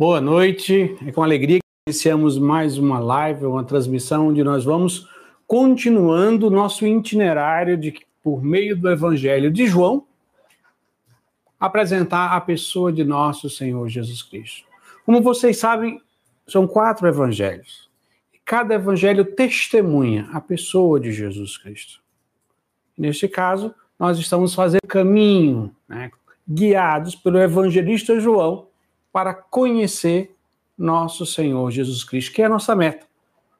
Boa noite, é com alegria que iniciamos mais uma live, uma transmissão onde nós vamos continuando o nosso itinerário de por meio do Evangelho de João apresentar a pessoa de nosso Senhor Jesus Cristo. Como vocês sabem, são quatro evangelhos. Cada evangelho testemunha a pessoa de Jesus Cristo. Neste caso, nós estamos fazendo caminho, né, guiados pelo evangelista João, para conhecer nosso Senhor Jesus Cristo, que é a nossa meta,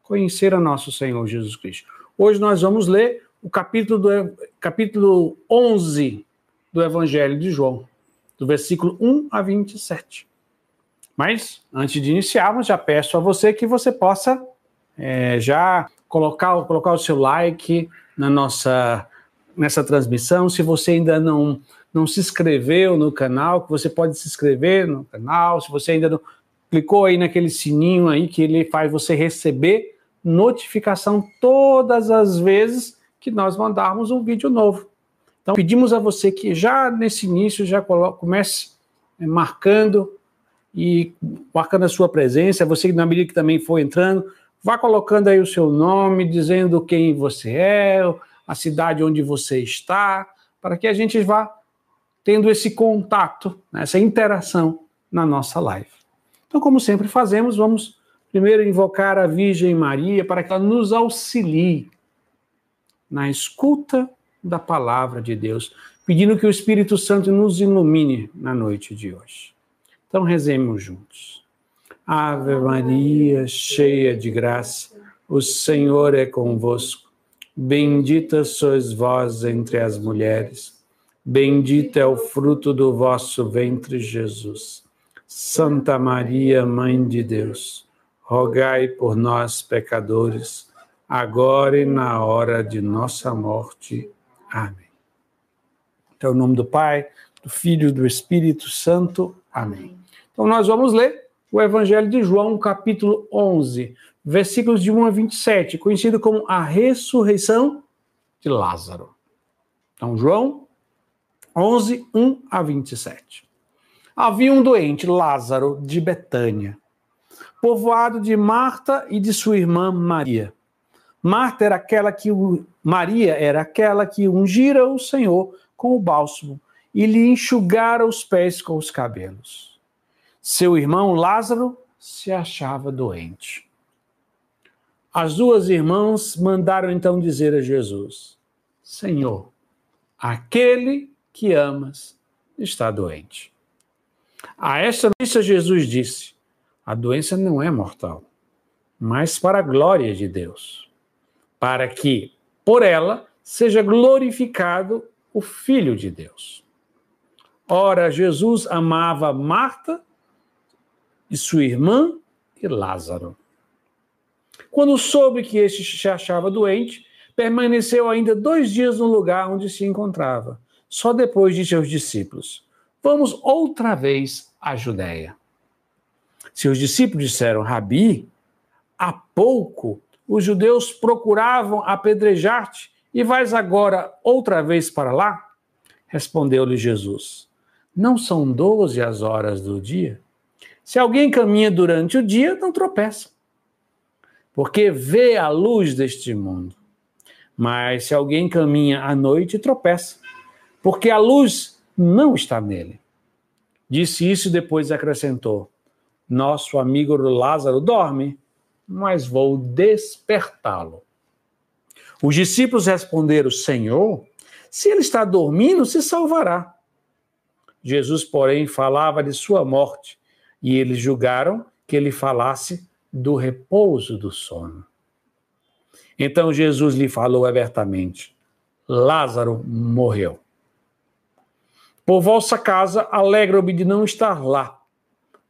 conhecer a nosso Senhor Jesus Cristo. Hoje nós vamos ler o capítulo, do, capítulo 11 do Evangelho de João, do versículo 1 a 27. Mas, antes de iniciarmos, já peço a você que você possa é, já colocar, colocar o seu like na nossa, nessa transmissão. Se você ainda não não se inscreveu no canal, que você pode se inscrever no canal, se você ainda não clicou aí naquele sininho aí que ele faz você receber notificação todas as vezes que nós mandarmos um vídeo novo. Então pedimos a você que já nesse início já comece é, marcando e marcando a sua presença, você na medida que também for entrando, vá colocando aí o seu nome, dizendo quem você é, a cidade onde você está, para que a gente vá tendo esse contato, né, essa interação na nossa live. Então, como sempre fazemos, vamos primeiro invocar a Virgem Maria para que ela nos auxilie na escuta da palavra de Deus, pedindo que o Espírito Santo nos ilumine na noite de hoje. Então, rezemos juntos. Ave Maria, cheia de graça, o Senhor é convosco. Bendita sois vós entre as mulheres Bendito é o fruto do vosso ventre, Jesus. Santa Maria, Mãe de Deus, rogai por nós, pecadores, agora e na hora de nossa morte. Amém. Então, em nome do Pai, do Filho e do Espírito Santo. Amém. Então, nós vamos ler o Evangelho de João, capítulo 11, versículos de 1 a 27, conhecido como a ressurreição de Lázaro. Então, João 11, 1 a 27. Havia um doente, Lázaro, de Betânia, povoado de Marta e de sua irmã Maria. Marta era aquela que Maria era aquela que ungira o Senhor com o bálsamo e lhe enxugara os pés com os cabelos. Seu irmão Lázaro se achava doente. As duas irmãs mandaram então dizer a Jesus: Senhor, aquele que amas está doente. A esta notícia, Jesus disse: a doença não é mortal, mas para a glória de Deus, para que, por ela, seja glorificado o Filho de Deus. Ora, Jesus amava Marta e sua irmã e Lázaro. Quando soube que este se achava doente, permaneceu ainda dois dias no lugar onde se encontrava só depois de seus discípulos: Vamos outra vez à Judéia. Seus discípulos disseram: Rabi, há pouco os judeus procuravam apedrejar-te e vais agora outra vez para lá? Respondeu-lhe Jesus: Não são doze as horas do dia? Se alguém caminha durante o dia, não tropeça, porque vê a luz deste mundo. Mas se alguém caminha à noite, tropeça, porque a luz não está nele. Disse isso e depois acrescentou: Nosso amigo Lázaro dorme, mas vou despertá-lo. Os discípulos responderam: Senhor, se ele está dormindo, se salvará. Jesus, porém, falava de sua morte, e eles julgaram que ele falasse do repouso do sono. Então Jesus lhe falou abertamente: Lázaro morreu. Por vossa casa alegra-me de não estar lá,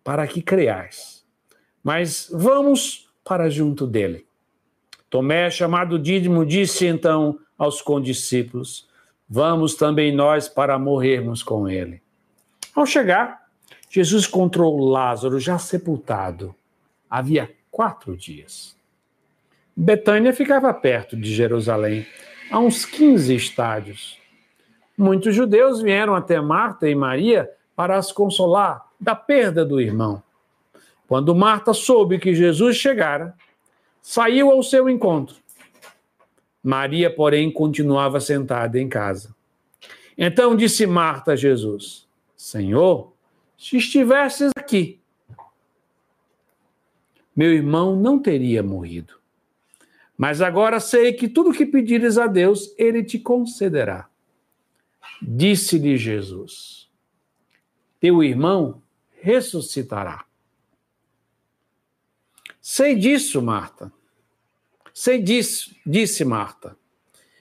para que creais. Mas vamos para junto dele. Tomé, chamado Dídimo, disse então aos condiscípulos: Vamos também nós para morrermos com ele. Ao chegar, Jesus encontrou Lázaro já sepultado. Havia quatro dias. Betânia ficava perto de Jerusalém, a uns 15 estádios muitos judeus vieram até Marta e Maria para as consolar da perda do irmão. Quando Marta soube que Jesus chegara, saiu ao seu encontro. Maria, porém, continuava sentada em casa. Então disse Marta a Jesus: Senhor, se estivesses aqui, meu irmão não teria morrido. Mas agora sei que tudo que pedires a Deus, ele te concederá. Disse-lhe Jesus: Teu irmão ressuscitará. Sei disso, Marta. Sei disso, disse Marta,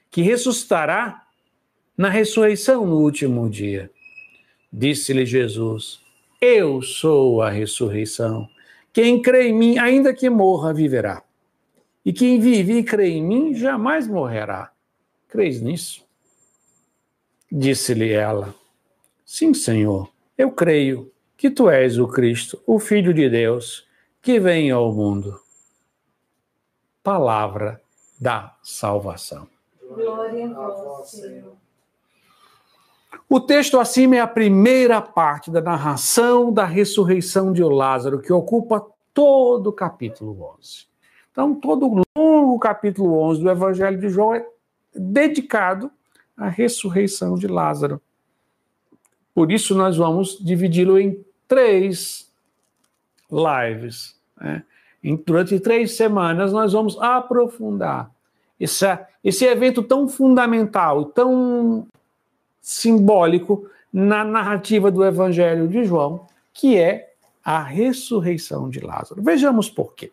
que ressuscitará na ressurreição no último dia. Disse-lhe Jesus: Eu sou a ressurreição. Quem crê em mim, ainda que morra, viverá. E quem vive e crê em mim, jamais morrerá. Crês nisso? Disse-lhe ela: Sim, Senhor, eu creio que tu és o Cristo, o Filho de Deus, que vem ao mundo. Palavra da salvação. Glória a vós, Senhor. O texto acima é a primeira parte da narração da ressurreição de Lázaro, que ocupa todo o capítulo 11. Então, todo o longo capítulo 11 do Evangelho de João é dedicado à ressurreição de Lázaro. Por isso, nós vamos dividi-lo em três lives. Né? Durante três semanas, nós vamos aprofundar esse, esse evento tão fundamental, tão simbólico na narrativa do Evangelho de João, que é a ressurreição de Lázaro. Vejamos por quê.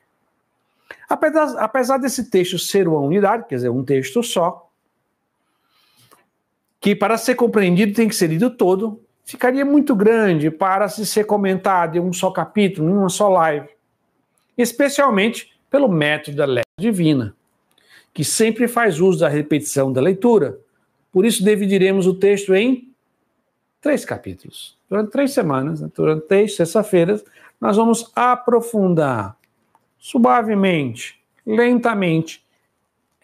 Apesar, apesar desse texto ser uma unidade, quer dizer, um texto só, que para ser compreendido tem que ser lido todo, ficaria muito grande para se ser comentado em um só capítulo, em uma só live. Especialmente pelo método da leitura divina, que sempre faz uso da repetição da leitura, por isso, dividiremos o texto em três capítulos. Durante três semanas, né? durante três sexta-feiras, nós vamos aprofundar suavemente, lentamente,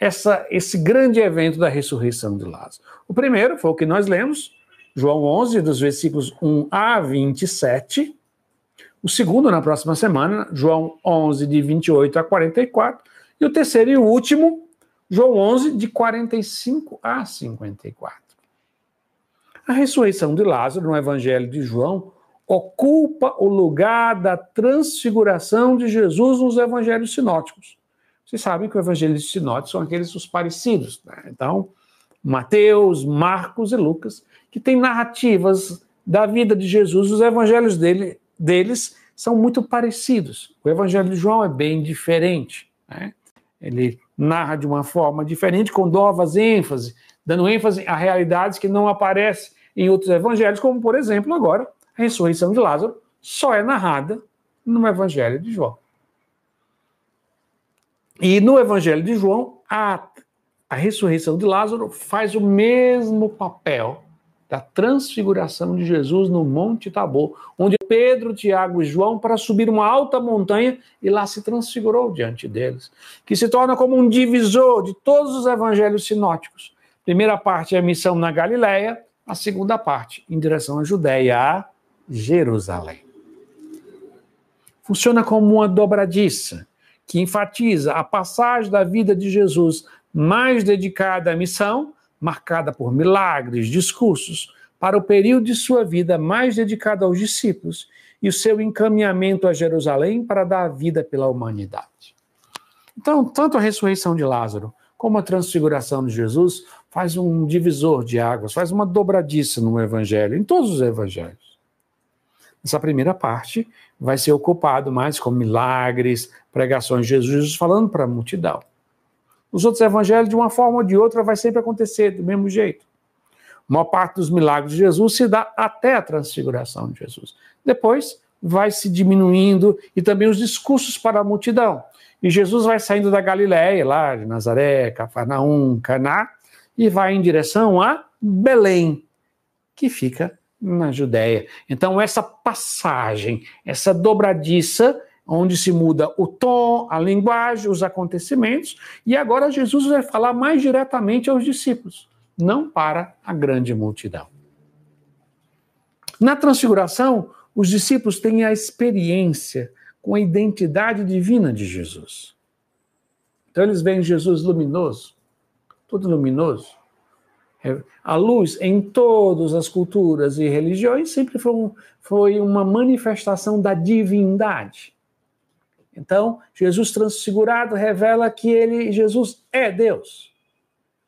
essa, esse grande evento da ressurreição de Lázaro. O primeiro foi o que nós lemos, João 11, dos versículos 1 a 27. O segundo, na próxima semana, João 11, de 28 a 44. E o terceiro e último, João 11, de 45 a 54. A ressurreição de Lázaro no Evangelho de João ocupa o lugar da transfiguração de Jesus nos evangelhos sinóticos. Vocês sabem que os evangelhos sinóticos são aqueles os parecidos. Né? Então, Mateus, Marcos e Lucas, que têm narrativas da vida de Jesus, os evangelhos dele, deles são muito parecidos. O evangelho de João é bem diferente. Né? Ele narra de uma forma diferente, com novas ênfases, dando ênfase a realidades que não aparecem em outros evangelhos, como, por exemplo, agora, a ressurreição de Lázaro só é narrada no evangelho de João. E no evangelho de João, a, a ressurreição de Lázaro faz o mesmo papel da transfiguração de Jesus no Monte Tabor, onde Pedro, Tiago e João para subir uma alta montanha e lá se transfigurou diante deles, que se torna como um divisor de todos os evangelhos sinóticos. Primeira parte é a missão na Galiléia, a segunda parte em direção à Judéia, a Jerusalém. Funciona como uma dobradiça que enfatiza a passagem da vida de Jesus mais dedicada à missão marcada por milagres, discursos, para o período de sua vida mais dedicado aos discípulos e o seu encaminhamento a Jerusalém para dar vida pela humanidade. Então, tanto a ressurreição de Lázaro como a transfiguração de Jesus faz um divisor de águas, faz uma dobradiça no evangelho, em todos os evangelhos. Essa primeira parte vai ser ocupado mais com milagres, pregações de Jesus falando para a multidão. Os outros evangelhos, de uma forma ou de outra, vai sempre acontecer do mesmo jeito. A maior parte dos milagres de Jesus se dá até a transfiguração de Jesus. Depois vai se diminuindo e também os discursos para a multidão. E Jesus vai saindo da Galiléia, lá de Nazaré, Cafarnaum, Caná, e vai em direção a Belém, que fica na Judéia. Então essa passagem, essa dobradiça onde se muda o tom, a linguagem, os acontecimentos, e agora Jesus vai falar mais diretamente aos discípulos, não para a grande multidão. Na transfiguração, os discípulos têm a experiência com a identidade divina de Jesus. Então eles veem Jesus luminoso, tudo luminoso. É, a luz em todas as culturas e religiões sempre foi, foi uma manifestação da divindade. Então, Jesus transfigurado revela que ele, Jesus é Deus.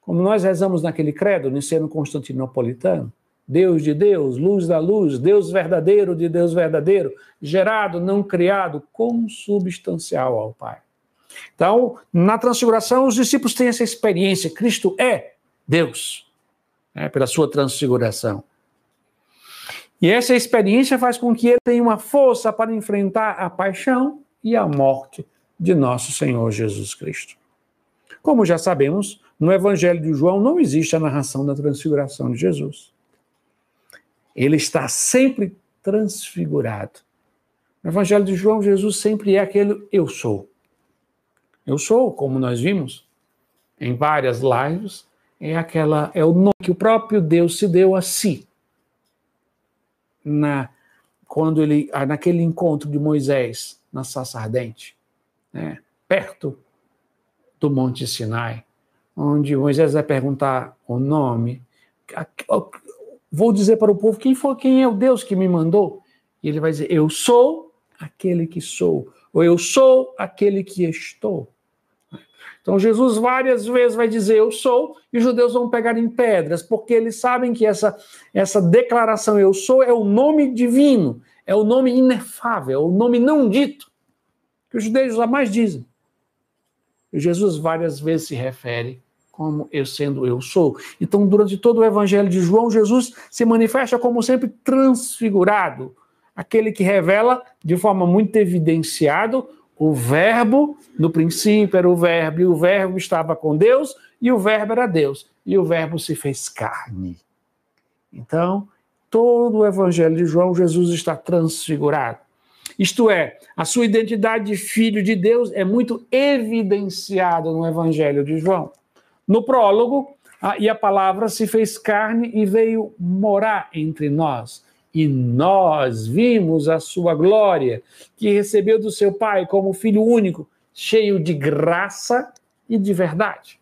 Como nós rezamos naquele credo, no ensino constantinopolitano, Deus de Deus, luz da luz, Deus verdadeiro de Deus verdadeiro, gerado, não criado, consubstancial ao Pai. Então, na transfiguração, os discípulos têm essa experiência. Cristo é Deus, né, pela sua transfiguração. E essa experiência faz com que ele tenha uma força para enfrentar a paixão e a morte de nosso Senhor Jesus Cristo. Como já sabemos, no Evangelho de João não existe a narração da transfiguração de Jesus. Ele está sempre transfigurado. No Evangelho de João, Jesus sempre é aquele eu sou. Eu sou, como nós vimos em várias lives, é aquela é o nome que o próprio Deus se deu a si. Na quando ele ah, naquele encontro de Moisés na Saça Ardente, né, perto do Monte Sinai, onde Moisés vai perguntar o nome, vou dizer para o povo quem foi, quem é o Deus que me mandou? E ele vai dizer: Eu sou aquele que sou, ou eu sou aquele que estou. Então Jesus várias vezes vai dizer eu sou, e os judeus vão pegar em pedras, porque eles sabem que essa, essa declaração eu sou é o nome divino, é o nome inefável, é o nome não dito, que os judeus jamais dizem. E Jesus várias vezes se refere como eu sendo eu sou. Então, durante todo o evangelho de João, Jesus se manifesta como sempre transfigurado, aquele que revela de forma muito evidenciada o verbo, no princípio era o verbo, e o verbo estava com Deus, e o verbo era Deus, e o verbo se fez carne. Então, todo o evangelho de João, Jesus está transfigurado. Isto é, a sua identidade de filho de Deus é muito evidenciada no evangelho de João. No prólogo, a, e a palavra se fez carne e veio morar entre nós e nós vimos a sua glória, que recebeu do seu Pai como filho único, cheio de graça e de verdade.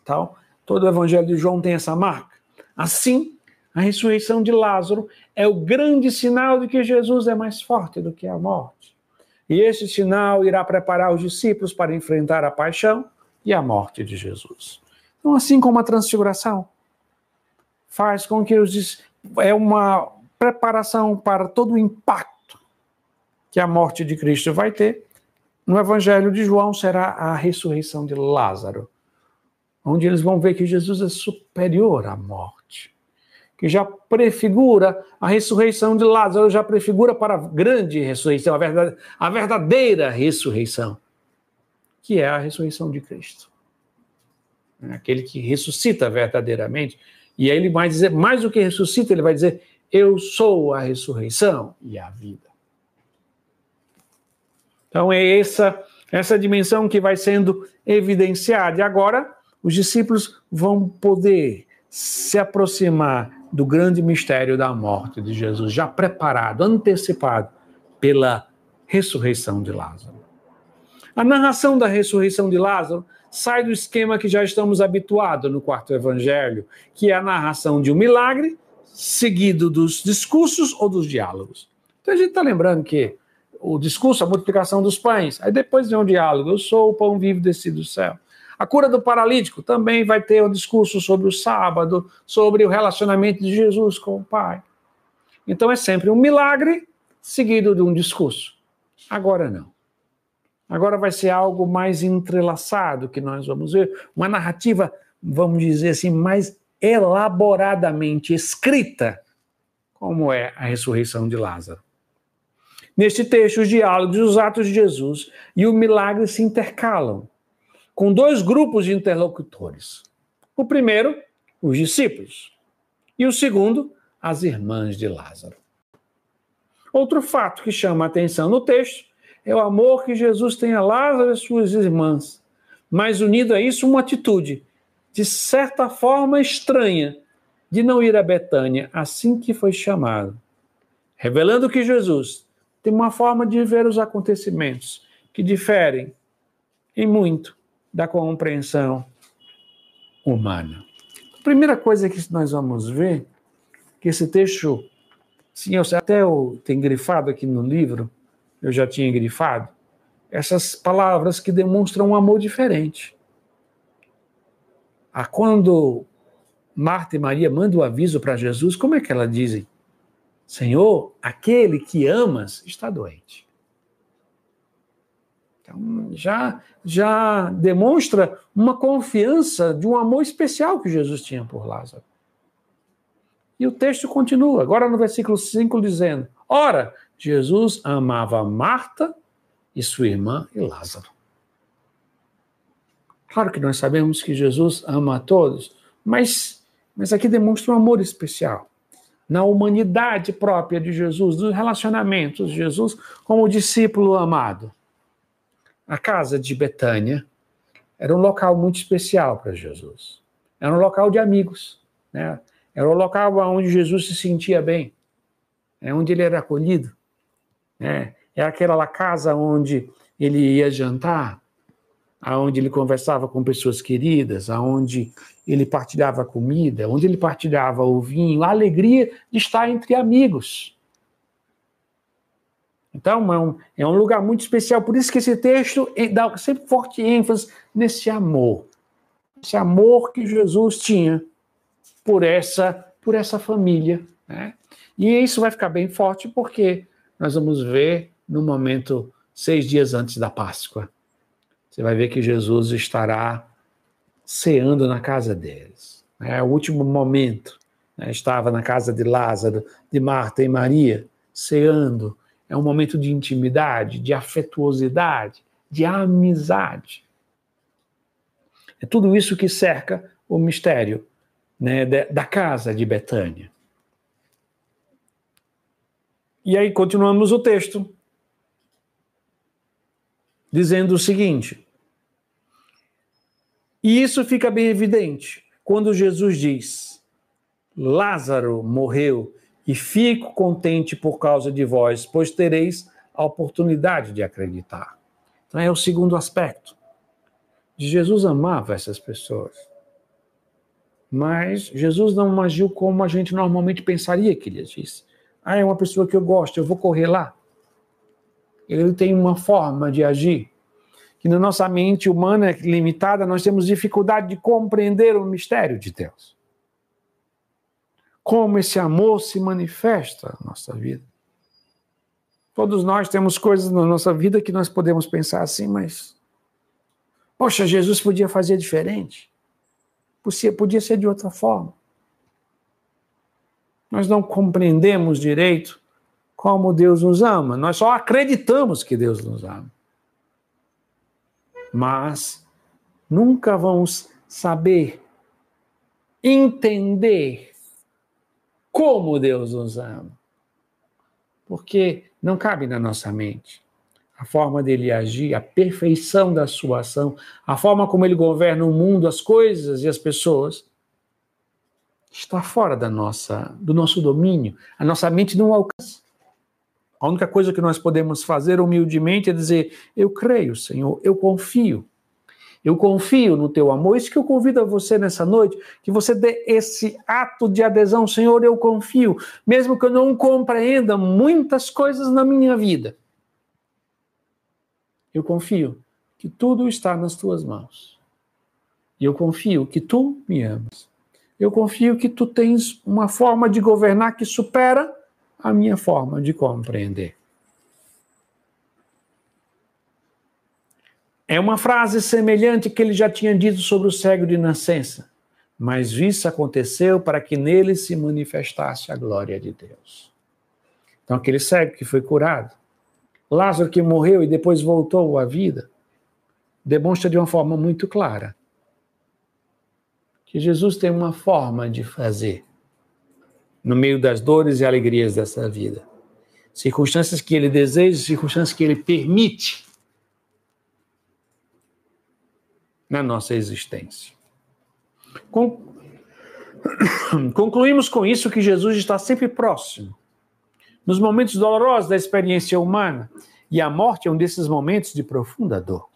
Então, todo o evangelho de João tem essa marca. Assim, a ressurreição de Lázaro é o grande sinal de que Jesus é mais forte do que a morte. E esse sinal irá preparar os discípulos para enfrentar a paixão e a morte de Jesus. Então, assim como a transfiguração faz com que os é uma preparação para todo o impacto que a morte de Cristo vai ter. No Evangelho de João será a ressurreição de Lázaro, onde eles vão ver que Jesus é superior à morte, que já prefigura a ressurreição de Lázaro, já prefigura para a grande ressurreição, a, a verdadeira ressurreição, que é a ressurreição de Cristo. Aquele que ressuscita verdadeiramente e aí ele vai dizer, mais do que ressuscita, ele vai dizer: Eu sou a ressurreição e a vida. Então é essa essa dimensão que vai sendo evidenciada. E agora os discípulos vão poder se aproximar do grande mistério da morte de Jesus, já preparado, antecipado pela ressurreição de Lázaro. A narração da ressurreição de Lázaro sai do esquema que já estamos habituados no quarto evangelho, que é a narração de um milagre, seguido dos discursos ou dos diálogos. Então a gente está lembrando que o discurso, a multiplicação dos pães, aí depois vem um diálogo, eu sou o pão vivo descido do céu. A cura do paralítico também vai ter um discurso sobre o sábado, sobre o relacionamento de Jesus com o Pai. Então é sempre um milagre seguido de um discurso. Agora não. Agora vai ser algo mais entrelaçado que nós vamos ver, uma narrativa, vamos dizer assim, mais elaboradamente escrita, como é a ressurreição de Lázaro. Neste texto, os diálogos e os atos de Jesus e o milagre se intercalam, com dois grupos de interlocutores. O primeiro, os discípulos, e o segundo, as irmãs de Lázaro. Outro fato que chama a atenção no texto é o amor que Jesus tem a Lázaro e suas irmãs, mas unido a isso uma atitude, de certa forma estranha, de não ir a Betânia assim que foi chamado, revelando que Jesus tem uma forma de ver os acontecimentos que diferem em muito da compreensão humana. A primeira coisa que nós vamos ver, que esse texto, sim, eu até tenho grifado aqui no livro, eu já tinha grifado, essas palavras que demonstram um amor diferente. A quando Marta e Maria mandam o aviso para Jesus, como é que elas dizem? Senhor, aquele que amas está doente. Então, já, já demonstra uma confiança de um amor especial que Jesus tinha por Lázaro. E o texto continua, agora no versículo 5, dizendo: Ora, Jesus amava Marta e sua irmã e Lázaro. Claro que nós sabemos que Jesus ama a todos, mas, mas aqui demonstra um amor especial na humanidade própria de Jesus, nos relacionamentos de Jesus como discípulo amado. A casa de Betânia era um local muito especial para Jesus. Era um local de amigos, né? Era um local onde Jesus se sentia bem, é onde ele era acolhido, né? É aquela casa onde ele ia jantar, aonde ele conversava com pessoas queridas, aonde ele partilhava comida, onde ele partilhava o vinho, a alegria de estar entre amigos. Então, é um, é um lugar muito especial. Por isso que esse texto dá sempre forte ênfase nesse amor. Esse amor que Jesus tinha por essa, por essa família. Né? E isso vai ficar bem forte porque nós vamos ver no momento seis dias antes da Páscoa você vai ver que Jesus estará ceando na casa deles. É o último momento. Né? Estava na casa de Lázaro, de Marta e Maria, ceando. É um momento de intimidade, de afetuosidade, de amizade. É tudo isso que cerca o mistério né, da casa de Betânia. E aí continuamos o texto dizendo o seguinte: e isso fica bem evidente quando Jesus diz: Lázaro morreu e fico contente por causa de vós, pois tereis a oportunidade de acreditar. Então é o segundo aspecto. Jesus amava essas pessoas. Mas Jesus não agiu como a gente normalmente pensaria que ele agisse. Ah, é uma pessoa que eu gosto, eu vou correr lá. Ele tem uma forma de agir que na nossa mente humana limitada nós temos dificuldade de compreender o mistério de Deus. Como esse amor se manifesta na nossa vida. Todos nós temos coisas na nossa vida que nós podemos pensar assim, mas. Poxa, Jesus podia fazer diferente. Podia, podia ser de outra forma. Nós não compreendemos direito como Deus nos ama. Nós só acreditamos que Deus nos ama. Mas nunca vamos saber entender como Deus nos ama. Porque não cabe na nossa mente a forma dele agir, a perfeição da sua ação, a forma como ele governa o mundo, as coisas e as pessoas está fora da nossa, do nosso domínio. A nossa mente não alcança. A única coisa que nós podemos fazer humildemente é dizer: Eu creio, Senhor, eu confio. Eu confio no teu amor. Isso que eu convido a você nessa noite, que você dê esse ato de adesão, Senhor, eu confio, mesmo que eu não compreenda muitas coisas na minha vida. Eu confio que tudo está nas tuas mãos. E eu confio que tu me amas. Eu confio que tu tens uma forma de governar que supera a minha forma de compreender. É uma frase semelhante que ele já tinha dito sobre o cego de nascença, mas isso aconteceu para que nele se manifestasse a glória de Deus. Então, aquele cego que foi curado, Lázaro que morreu e depois voltou à vida, demonstra de uma forma muito clara que Jesus tem uma forma de fazer no meio das dores e alegrias dessa vida. Circunstâncias que ele deseja, circunstâncias que ele permite na nossa existência. Concluímos com isso que Jesus está sempre próximo nos momentos dolorosos da experiência humana, e a morte é um desses momentos de profunda dor.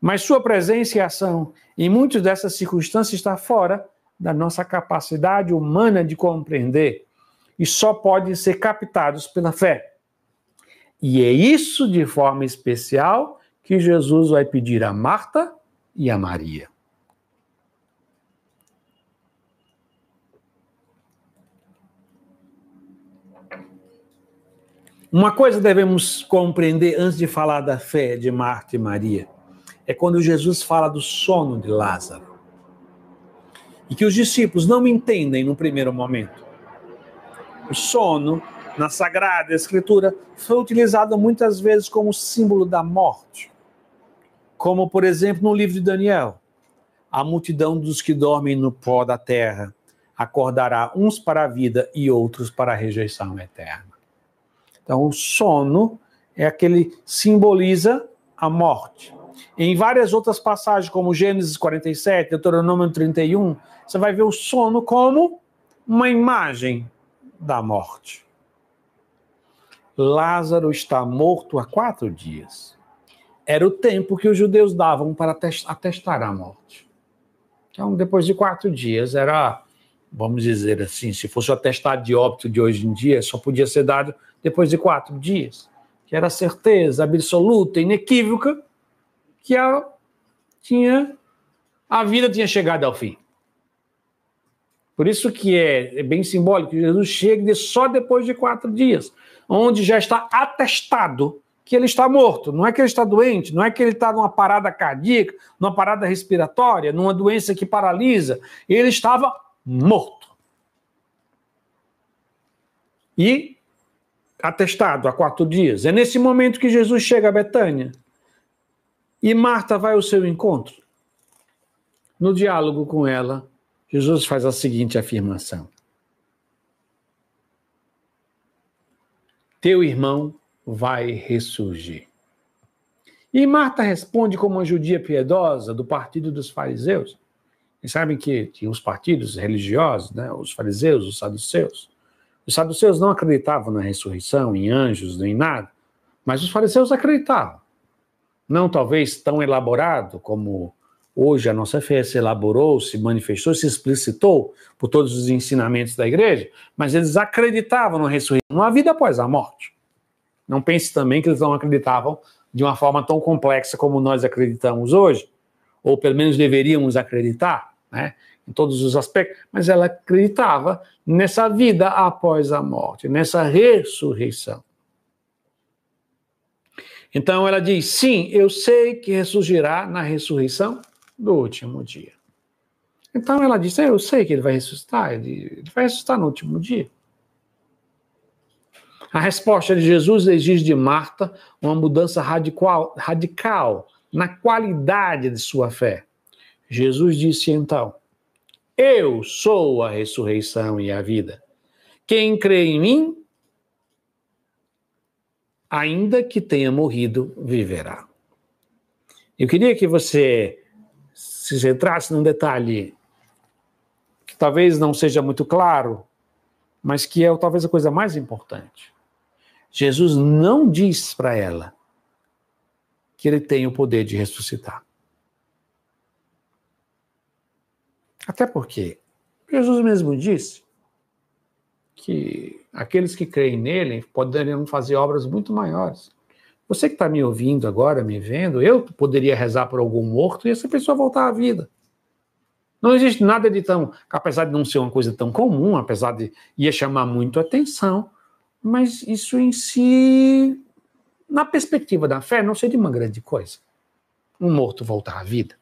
Mas sua presença e ação em muitas dessas circunstâncias está fora da nossa capacidade humana de compreender e só podem ser captados pela fé. E é isso de forma especial que Jesus vai pedir a Marta e a Maria. Uma coisa devemos compreender antes de falar da fé de Marta e Maria é quando Jesus fala do sono de Lázaro. E que os discípulos não entendem no primeiro momento. O sono, na Sagrada Escritura, foi utilizado muitas vezes como símbolo da morte. Como, por exemplo, no livro de Daniel. A multidão dos que dormem no pó da terra acordará uns para a vida e outros para a rejeição eterna. Então, o sono é aquele simboliza a morte. Em várias outras passagens, como Gênesis 47, Deuteronômio 31, você vai ver o sono como uma imagem da morte. Lázaro está morto há quatro dias. Era o tempo que os judeus davam para atestar a morte. Então, depois de quatro dias, era, vamos dizer assim, se fosse o atestado de óbito de hoje em dia, só podia ser dado depois de quatro dias, que era certeza absoluta, inequívoca, que a, tinha, a vida tinha chegado ao fim. Por isso que é, é bem simbólico que Jesus chegue só depois de quatro dias, onde já está atestado que ele está morto. Não é que ele está doente, não é que ele está numa parada cardíaca, numa parada respiratória, numa doença que paralisa. Ele estava morto. E atestado há quatro dias. É nesse momento que Jesus chega a Betânia. E Marta vai ao seu encontro. No diálogo com ela, Jesus faz a seguinte afirmação: Teu irmão vai ressurgir. E Marta responde como uma judia piedosa do partido dos fariseus. E sabem que tinha os partidos religiosos, né? os fariseus, os saduceus. Os saduceus não acreditavam na ressurreição, em anjos, nem nada, mas os fariseus acreditavam. Não talvez tão elaborado como hoje a nossa fé se elaborou, se manifestou, se explicitou por todos os ensinamentos da igreja, mas eles acreditavam na ressurreição, numa vida após a morte. Não pense também que eles não acreditavam de uma forma tão complexa como nós acreditamos hoje, ou pelo menos deveríamos acreditar, né? em todos os aspectos, mas ela acreditava nessa vida após a morte, nessa ressurreição. Então ela diz: sim, eu sei que ressurgirá na ressurreição do último dia. Então ela diz: eu sei que ele vai ressuscitar, ele, vai ressuscitar no último dia. A resposta de Jesus exige de Marta uma mudança radical, radical na qualidade de sua fé. Jesus disse então: eu sou a ressurreição e a vida. Quem crê em mim, ainda que tenha morrido, viverá. Eu queria que você se centrasse num detalhe que talvez não seja muito claro, mas que é talvez a coisa mais importante. Jesus não diz para ela que ele tem o poder de ressuscitar. Até porque Jesus mesmo disse que aqueles que creem nele poderiam fazer obras muito maiores. Você que está me ouvindo agora, me vendo, eu poderia rezar por algum morto e essa pessoa voltar à vida. Não existe nada de tão, apesar de não ser uma coisa tão comum, apesar de ia chamar muito atenção, mas isso em si, na perspectiva da fé, não seria uma grande coisa. Um morto voltar à vida.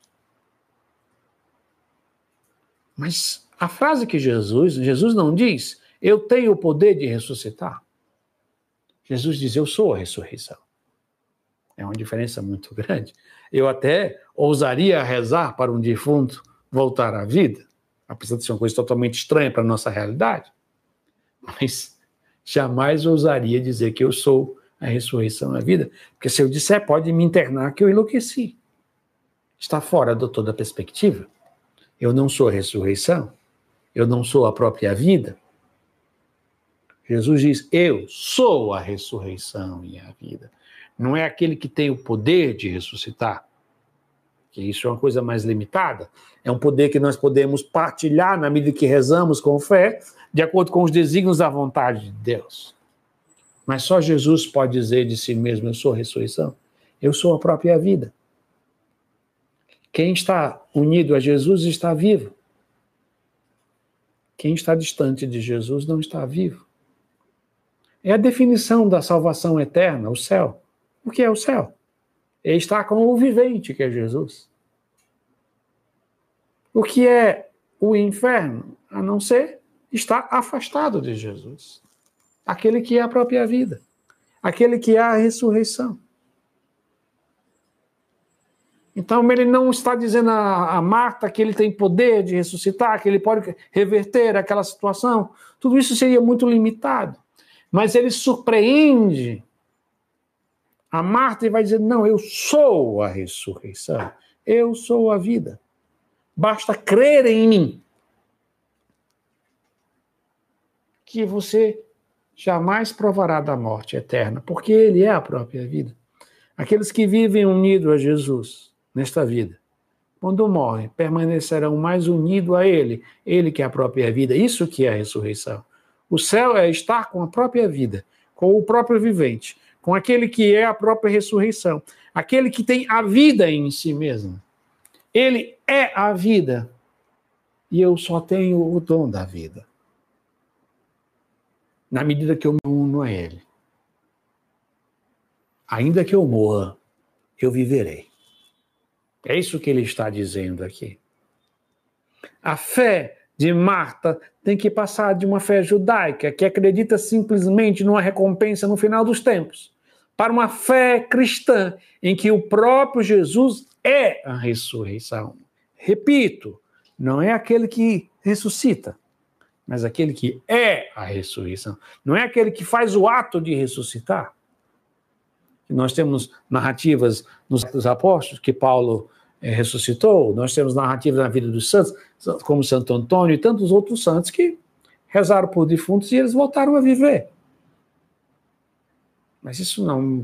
Mas a frase que Jesus, Jesus não diz, eu tenho o poder de ressuscitar. Jesus diz, eu sou a ressurreição. É uma diferença muito grande. Eu até ousaria rezar para um defunto voltar à vida, apesar de ser uma coisa totalmente estranha para a nossa realidade. Mas jamais ousaria dizer que eu sou a ressurreição da vida, porque se eu disser, pode me internar que eu enlouqueci. Está fora de toda perspectiva. Eu não sou a ressurreição, eu não sou a própria vida. Jesus diz: Eu sou a ressurreição e a vida. Não é aquele que tem o poder de ressuscitar, que isso é uma coisa mais limitada. É um poder que nós podemos partilhar na medida que rezamos com fé, de acordo com os desígnios da vontade de Deus. Mas só Jesus pode dizer de si mesmo: Eu sou a ressurreição, eu sou a própria vida. Quem está unido a Jesus está vivo. Quem está distante de Jesus não está vivo. É a definição da salvação eterna, o céu. O que é o céu? É estar com o vivente, que é Jesus. O que é o inferno? A não ser estar afastado de Jesus. Aquele que é a própria vida. Aquele que é a ressurreição. Então ele não está dizendo a, a, Marta que ele tem poder de ressuscitar, que ele pode reverter aquela situação. Tudo isso seria muito limitado. Mas ele surpreende a Marta e vai dizer: Não, eu sou a ressurreição, eu sou a vida. Basta crer em mim. Que você jamais provará da morte eterna, porque ele é a própria vida. Aqueles que vivem unidos a Jesus nesta vida, quando morrem, permanecerão mais unidos a ele, ele que é a própria vida. Isso que é a ressurreição. O céu é estar com a própria vida, com o próprio vivente, com aquele que é a própria ressurreição, aquele que tem a vida em si mesmo. Ele é a vida e eu só tenho o dom da vida. Na medida que eu me uno a Ele. Ainda que eu morra, eu viverei. É isso que ele está dizendo aqui. A fé de Marta tem que passar de uma fé judaica, que acredita simplesmente numa recompensa no final dos tempos, para uma fé cristã, em que o próprio Jesus é a ressurreição. Repito, não é aquele que ressuscita, mas aquele que é a ressurreição. Não é aquele que faz o ato de ressuscitar. Nós temos narrativas nos apóstolos que Paulo ressuscitou, nós temos narrativas na vida dos santos, como Santo Antônio e tantos outros santos que rezaram por defuntos e eles voltaram a viver. Mas isso não,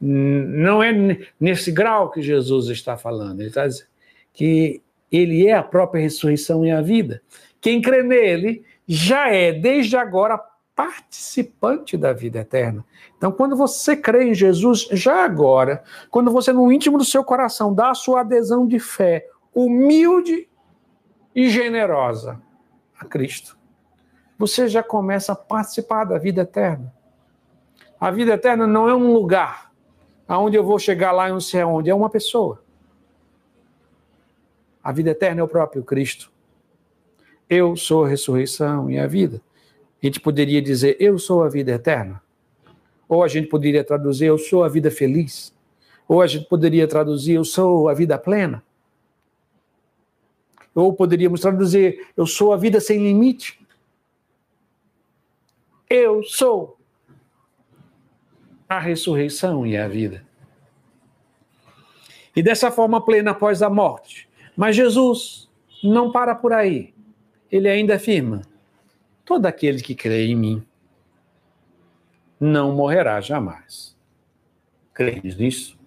não é nesse grau que Jesus está falando. Ele está dizendo que ele é a própria ressurreição e a vida. Quem crê nele já é, desde agora, participante da vida eterna. Então, quando você crê em Jesus, já agora, quando você no íntimo do seu coração dá a sua adesão de fé, humilde e generosa a Cristo, você já começa a participar da vida eterna. A vida eterna não é um lugar aonde eu vou chegar lá e não sei aonde, é uma pessoa. A vida eterna é o próprio Cristo. Eu sou a ressurreição e a vida. A gente poderia dizer, eu sou a vida eterna. Ou a gente poderia traduzir, eu sou a vida feliz. Ou a gente poderia traduzir, eu sou a vida plena. Ou poderíamos traduzir, eu sou a vida sem limite. Eu sou a ressurreição e a vida. E dessa forma plena após a morte. Mas Jesus não para por aí. Ele ainda afirma: todo aquele que crê em mim não morrerá jamais. Crees nisso?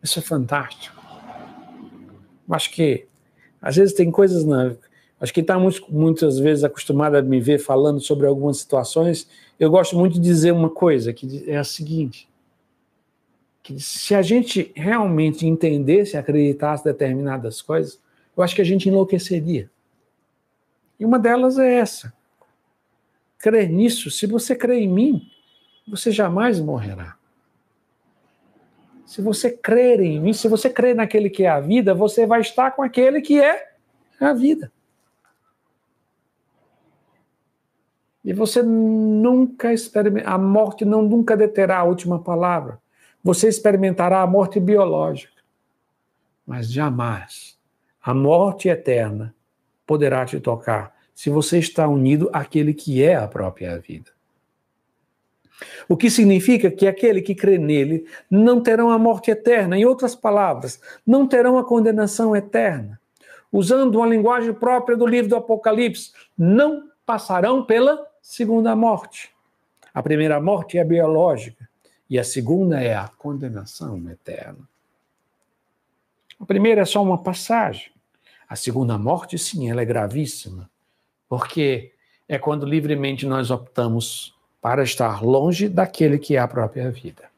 Isso é fantástico. Acho que às vezes tem coisas na. Acho que está muitas vezes acostumado a me ver falando sobre algumas situações. Eu gosto muito de dizer uma coisa, que é a seguinte: que se a gente realmente entendesse e acreditasse determinadas coisas, eu acho que a gente enlouqueceria. E uma delas é essa. Crer nisso, se você crê em mim, você jamais morrerá. Se você crer em mim, se você crer naquele que é a vida, você vai estar com aquele que é a vida. E você nunca experimenta, a morte não nunca deterá a última palavra. Você experimentará a morte biológica, mas jamais a morte eterna poderá te tocar se você está unido àquele que é a própria vida. O que significa que aquele que crê nele não terão a morte eterna, em outras palavras, não terão a condenação eterna. Usando uma linguagem própria do livro do Apocalipse, não passarão pela segunda morte. A primeira morte é a biológica e a segunda é a condenação eterna. A primeira é só uma passagem. A segunda morte, sim, ela é gravíssima, porque é quando livremente nós optamos para estar longe daquele que é a própria vida,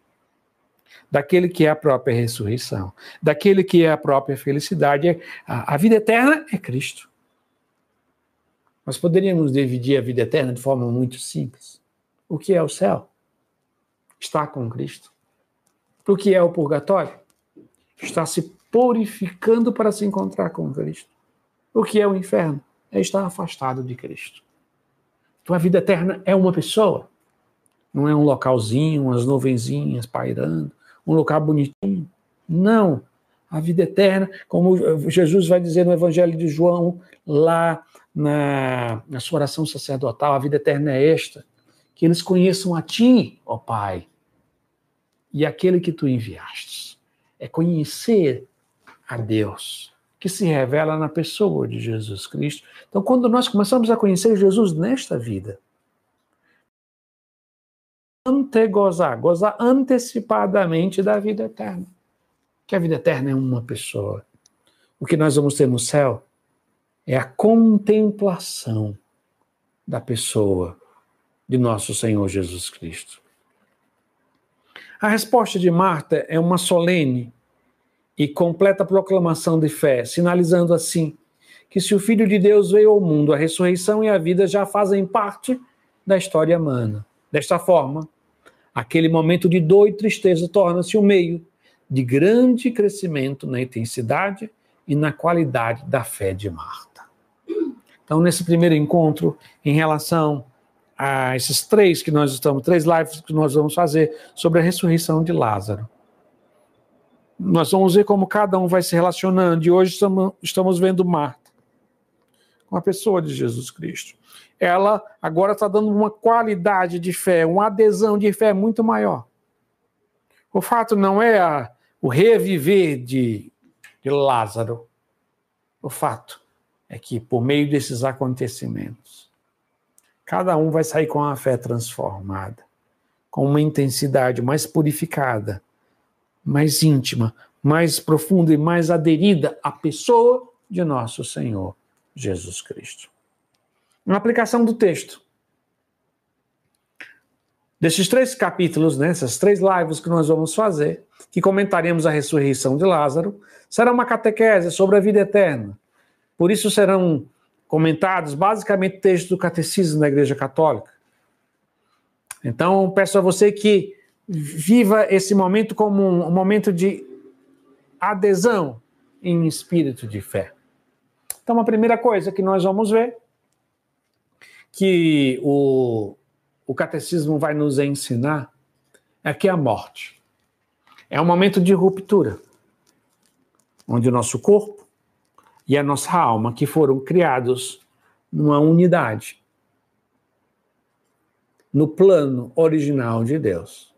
daquele que é a própria ressurreição, daquele que é a própria felicidade. A, a vida eterna é Cristo. Nós poderíamos dividir a vida eterna de forma muito simples. O que é o céu? Está com Cristo. O que é o purgatório? Está se purificando para se encontrar com Cristo. O que é o inferno? É estar afastado de Cristo. Então a vida eterna é uma pessoa. Não é um localzinho, umas nuvenzinhas pairando, um local bonitinho. Não. A vida eterna, como Jesus vai dizer no Evangelho de João, lá na, na sua oração sacerdotal, a vida eterna é esta: que eles conheçam a Ti, ó Pai, e aquele que Tu enviastes. É conhecer a Deus, que se revela na pessoa de Jesus Cristo. Então, quando nós começamos a conhecer Jesus nesta vida, antegozar, gozar antecipadamente da vida eterna. Que a vida eterna é uma pessoa. O que nós vamos ter no céu é a contemplação da pessoa de nosso Senhor Jesus Cristo. A resposta de Marta é uma solene e completa proclamação de fé, sinalizando assim que se o Filho de Deus veio ao mundo, a ressurreição e a vida já fazem parte da história humana. Desta forma, aquele momento de dor e tristeza torna-se um meio de grande crescimento na intensidade e na qualidade da fé de Marta. Então, nesse primeiro encontro, em relação a esses três que nós estamos, três lives que nós vamos fazer sobre a ressurreição de Lázaro. Nós vamos ver como cada um vai se relacionando, e hoje estamos, vendo Marta, com a pessoa de Jesus Cristo ela agora está dando uma qualidade de fé, uma adesão de fé muito maior. O fato não é a, o reviver de, de Lázaro. O fato é que, por meio desses acontecimentos, cada um vai sair com a fé transformada, com uma intensidade mais purificada, mais íntima, mais profunda e mais aderida à pessoa de nosso Senhor Jesus Cristo uma aplicação do texto. Desses três capítulos, né, essas três lives que nós vamos fazer, que comentaremos a ressurreição de Lázaro, será uma catequese sobre a vida eterna. Por isso serão comentados basicamente textos do catecismo da Igreja Católica. Então, peço a você que viva esse momento como um momento de adesão em espírito de fé. Então, a primeira coisa que nós vamos ver que o, o catecismo vai nos ensinar é que a morte é um momento de ruptura, onde o nosso corpo e a nossa alma, que foram criados numa unidade, no plano original de Deus.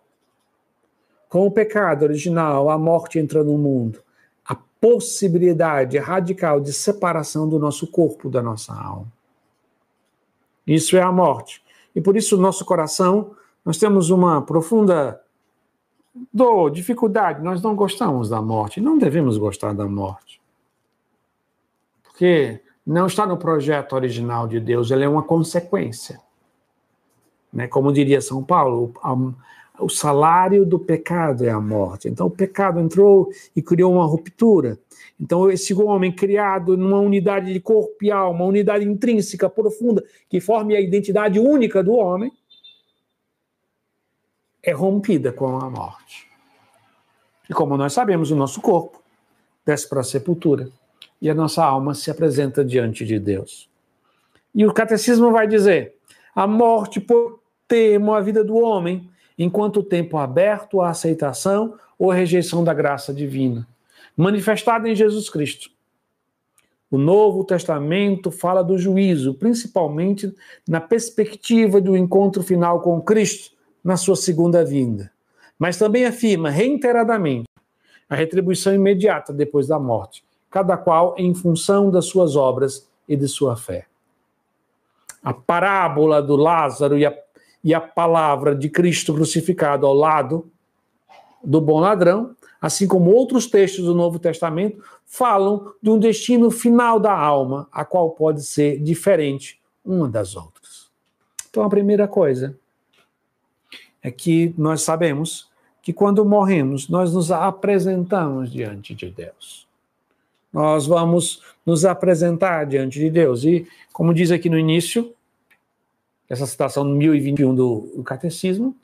Com o pecado original, a morte entra no mundo, a possibilidade radical de separação do nosso corpo da nossa alma. Isso é a morte. E por isso, nosso coração, nós temos uma profunda dor, dificuldade. Nós não gostamos da morte. Não devemos gostar da morte. Porque não está no projeto original de Deus, ele é uma consequência. Né? Como diria São Paulo, o salário do pecado é a morte. Então o pecado entrou e criou uma ruptura. Então esse homem criado numa unidade de corpo e alma, uma unidade intrínseca profunda que forme a identidade única do homem, é rompida com a morte. E como nós sabemos, o nosso corpo desce para a sepultura e a nossa alma se apresenta diante de Deus. E o catecismo vai dizer: a morte por termo a vida do homem enquanto o tempo aberto à aceitação ou rejeição da graça divina, manifestada em Jesus Cristo. O Novo Testamento fala do juízo, principalmente na perspectiva do encontro final com Cristo na sua segunda vinda. Mas também afirma reiteradamente a retribuição imediata depois da morte, cada qual em função das suas obras e de sua fé. a parábola do Lázaro e a, e a palavra de Cristo crucificado ao lado do bom ladrão, assim como outros textos do Novo Testamento, falam de um destino final da alma, a qual pode ser diferente uma das outras. Então, a primeira coisa é que nós sabemos que quando morremos, nós nos apresentamos diante de Deus. Nós vamos nos apresentar diante de Deus. E, como diz aqui no início, essa citação 1021 do, do Catecismo,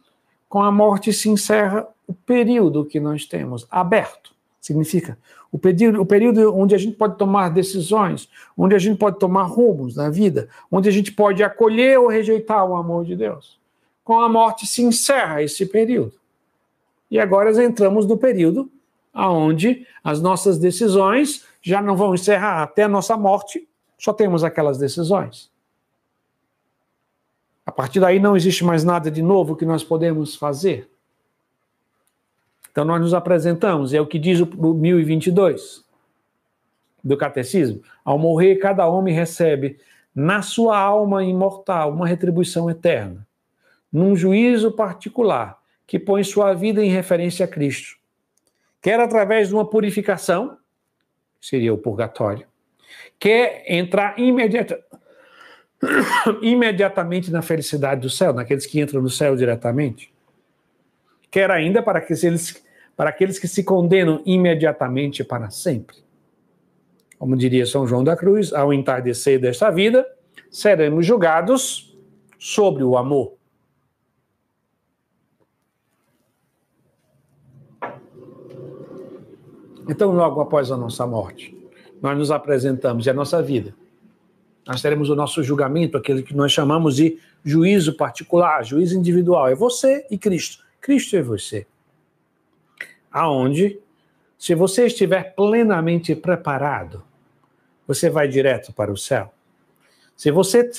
com a morte se encerra o período que nós temos aberto. Significa o período, o período onde a gente pode tomar decisões, onde a gente pode tomar rumos na vida, onde a gente pode acolher ou rejeitar o amor de Deus. Com a morte se encerra esse período. E agora entramos no período onde as nossas decisões já não vão encerrar até a nossa morte, só temos aquelas decisões. A partir daí não existe mais nada de novo que nós podemos fazer. Então nós nos apresentamos, é o que diz o 1022 do catecismo. Ao morrer, cada homem recebe na sua alma imortal uma retribuição eterna, num juízo particular que põe sua vida em referência a Cristo, quer através de uma purificação, seria o purgatório, quer entrar imediata, imediatamente na felicidade do céu, naqueles que entram no céu diretamente. Quer ainda para, que eles, para aqueles que se condenam imediatamente para sempre. Como diria São João da Cruz, ao entardecer desta vida, seremos julgados sobre o amor. Então, logo após a nossa morte, nós nos apresentamos e a nossa vida nós teremos o nosso julgamento, aquele que nós chamamos de juízo particular, juízo individual. É você e Cristo. Cristo é você. Aonde, se você estiver plenamente preparado, você vai direto para o céu. Se você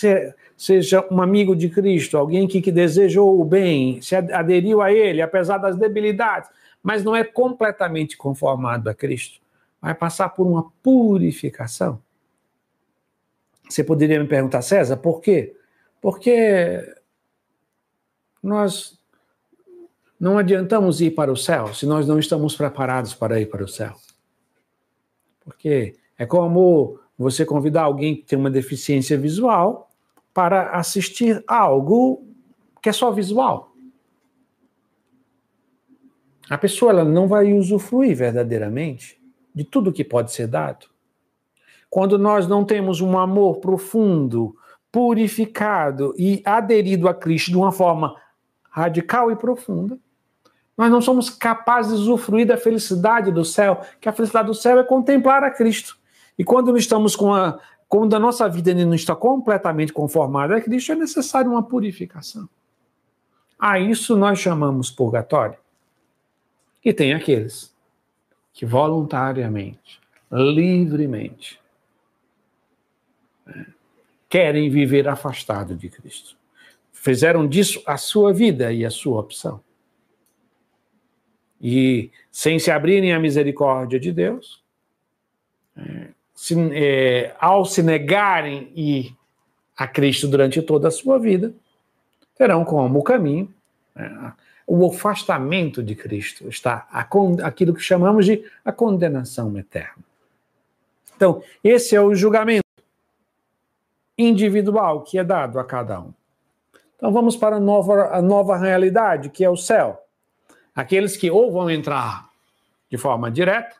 seja um amigo de Cristo, alguém que, que desejou o bem, se aderiu a Ele, apesar das debilidades, mas não é completamente conformado a Cristo, vai passar por uma purificação. Você poderia me perguntar, César, por quê? Porque nós não adiantamos ir para o céu se nós não estamos preparados para ir para o céu. Porque é como você convidar alguém que tem uma deficiência visual para assistir algo que é só visual. A pessoa ela não vai usufruir verdadeiramente de tudo que pode ser dado. Quando nós não temos um amor profundo, purificado e aderido a Cristo de uma forma radical e profunda, nós não somos capazes de usufruir da felicidade do céu, que a felicidade do céu é contemplar a Cristo. E quando estamos com a quando a nossa vida ainda não está completamente conformada a Cristo, é necessário uma purificação. A isso nós chamamos purgatório. E tem aqueles que voluntariamente, livremente, querem viver afastado de Cristo. Fizeram disso a sua vida e a sua opção. E sem se abrirem à misericórdia de Deus, se, é, ao se negarem ir a Cristo durante toda a sua vida, terão como caminho é, o afastamento de Cristo, está a, aquilo que chamamos de a condenação eterna. Então, esse é o julgamento individual que é dado a cada um. Então vamos para a nova, a nova realidade, que é o céu. Aqueles que ou vão entrar de forma direta,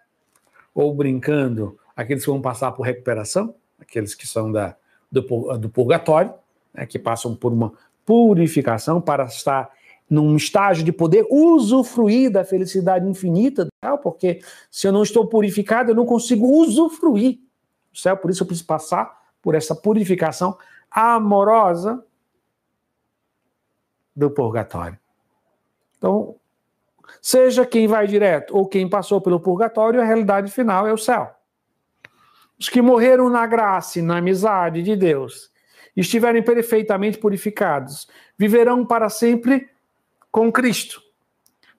ou brincando, aqueles que vão passar por recuperação, aqueles que são da, do, do purgatório, né, que passam por uma purificação para estar num estágio de poder usufruir da felicidade infinita porque se eu não estou purificado, eu não consigo usufruir do céu, por isso eu preciso passar por essa purificação amorosa do purgatório. Então, seja quem vai direto ou quem passou pelo purgatório, a realidade final é o céu. Os que morreram na graça e na amizade de Deus, estiverem perfeitamente purificados, viverão para sempre com Cristo.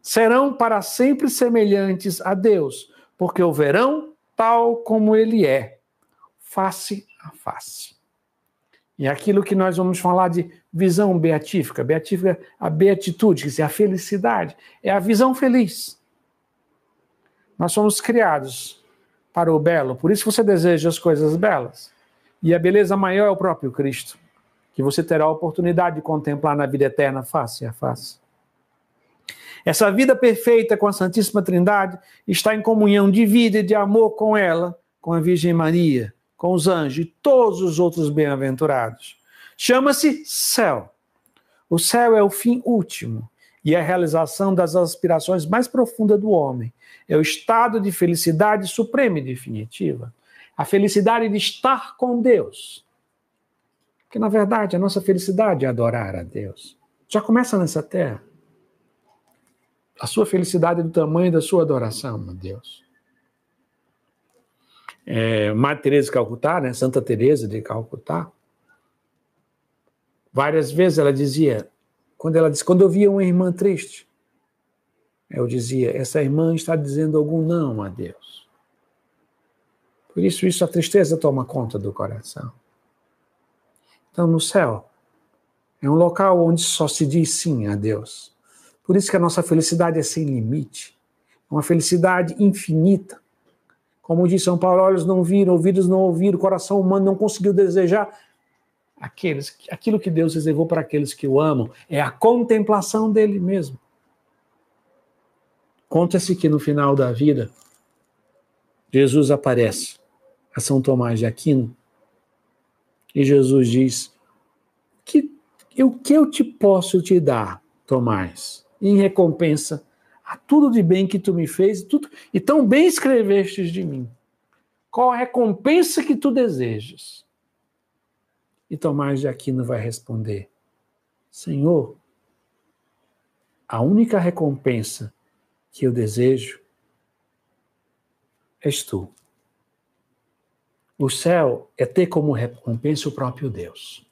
Serão para sempre semelhantes a Deus, porque o verão tal como ele é, face a face. E aquilo que nós vamos falar de visão beatífica, beatífica, a beatitude, quer dizer, a felicidade, é a visão feliz. Nós somos criados para o belo, por isso você deseja as coisas belas. E a beleza maior é o próprio Cristo, que você terá a oportunidade de contemplar na vida eterna face a face. Essa vida perfeita com a Santíssima Trindade está em comunhão de vida e de amor com ela, com a Virgem Maria, com os anjos e todos os outros bem-aventurados. Chama-se céu. O céu é o fim último e a realização das aspirações mais profundas do homem. É o estado de felicidade suprema e definitiva. A felicidade de estar com Deus. Porque, na verdade, a nossa felicidade é adorar a Deus. Já começa nessa terra. A sua felicidade é do tamanho da sua adoração a Deus. É, Madre Teresa de Calcutá, né, Santa Teresa de Calcutá, várias vezes ela dizia, quando ela disse, quando eu via uma irmã triste, eu dizia, essa irmã está dizendo algum não a Deus. Por isso, isso a tristeza toma conta do coração. Então, no céu, é um local onde só se diz sim a Deus. Por isso que a nossa felicidade é sem limite. É uma felicidade infinita. Como diz São Paulo, olhos não viram, ouvidos não ouviram, coração humano não conseguiu desejar aqueles, aquilo que Deus reservou para aqueles que o amam. É a contemplação dele mesmo. Conta-se que no final da vida, Jesus aparece a São Tomás de Aquino e Jesus diz: que, O que eu te posso te dar, Tomás? em recompensa a tudo de bem que tu me fez tudo, e tão bem escrevestes de mim. Qual a recompensa que tu desejas? E Tomás de Aquino vai responder: Senhor, a única recompensa que eu desejo és tu. O céu é ter como recompensa o próprio Deus.